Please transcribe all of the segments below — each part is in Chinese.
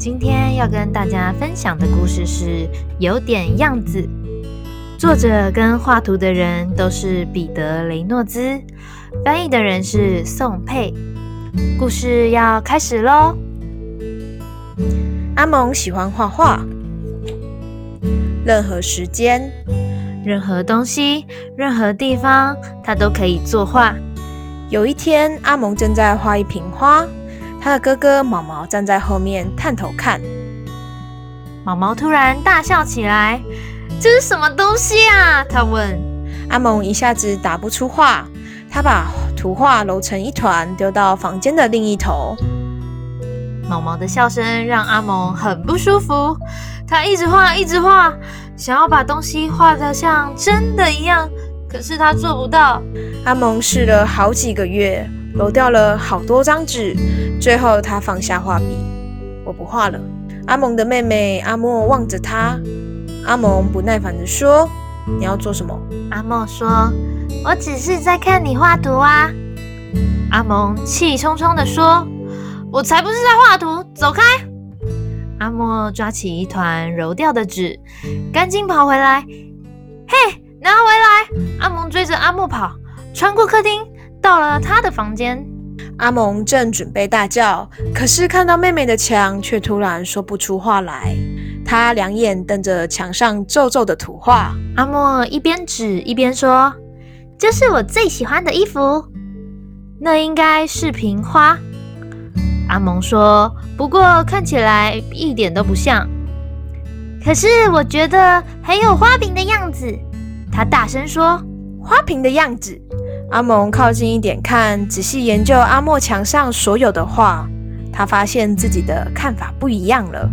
今天要跟大家分享的故事是《有点样子》，作者跟画图的人都是彼得·雷诺兹，翻译的人是宋佩。故事要开始喽！阿蒙喜欢画画，任何时间、任何东西、任何地方，他都可以作画。有一天，阿蒙正在画一瓶花。他的哥哥毛毛站在后面探头看，毛毛突然大笑起来：“这是什么东西啊？”他问。阿蒙一下子打不出话，他把图画揉成一团，丢到房间的另一头。毛毛的笑声让阿蒙很不舒服，他一直画，一直画，想要把东西画得像真的一样，可是他做不到。阿蒙试了好几个月。揉掉了好多张纸，最后他放下画笔，我不画了。阿蒙的妹妹阿莫望着他，阿蒙不耐烦地说：“你要做什么？”阿莫说：“我只是在看你画图啊。”阿蒙气冲冲地说：“我才不是在画图，走开！”阿莫抓起一团揉掉的纸，赶紧跑回来，嘿，拿回来！阿蒙追着阿莫跑，穿过客厅。到了他的房间，阿蒙正准备大叫，可是看到妹妹的墙，却突然说不出话来。他两眼瞪着墙上皱皱的图画。阿莫一边指一边说：“这是我最喜欢的衣服，那应该是瓶花。”阿蒙说：“不过看起来一点都不像。”可是我觉得很有花瓶的样子。他大声说：“花瓶的样子。”阿蒙靠近一点看，仔细研究阿莫墙上所有的画，他发现自己的看法不一样了。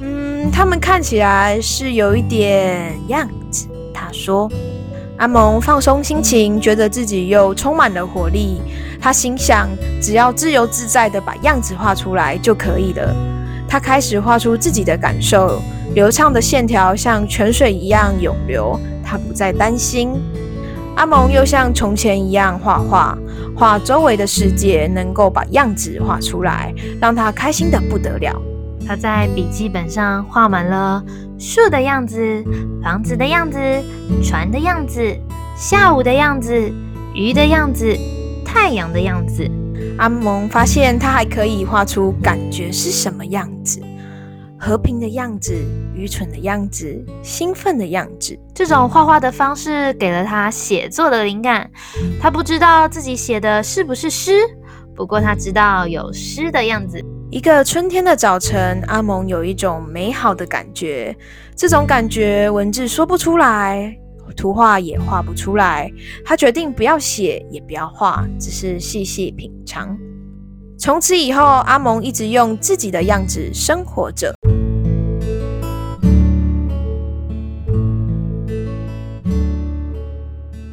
嗯，他们看起来是有一点样子。他说：“阿蒙放松心情，觉得自己又充满了活力。他心想，只要自由自在的把样子画出来就可以了。他开始画出自己的感受，流畅的线条像泉水一样涌流。他不再担心。”阿蒙又像从前一样画画，画周围的世界，能够把样子画出来，让他开心的不得了。他在笔记本上画满了树的样子、房子的样子、船的样子、下午的样子、鱼的样子、太阳的样子。阿蒙发现他还可以画出感觉是什么样子。和平的样子，愚蠢的样子，兴奋的样子。这种画画的方式给了他写作的灵感。他不知道自己写的是不是诗，不过他知道有诗的样子。一个春天的早晨，阿蒙有一种美好的感觉。这种感觉文字说不出来，图画也画不出来。他决定不要写，也不要画，只是细细品尝。从此以后，阿蒙一直用自己的样子生活着。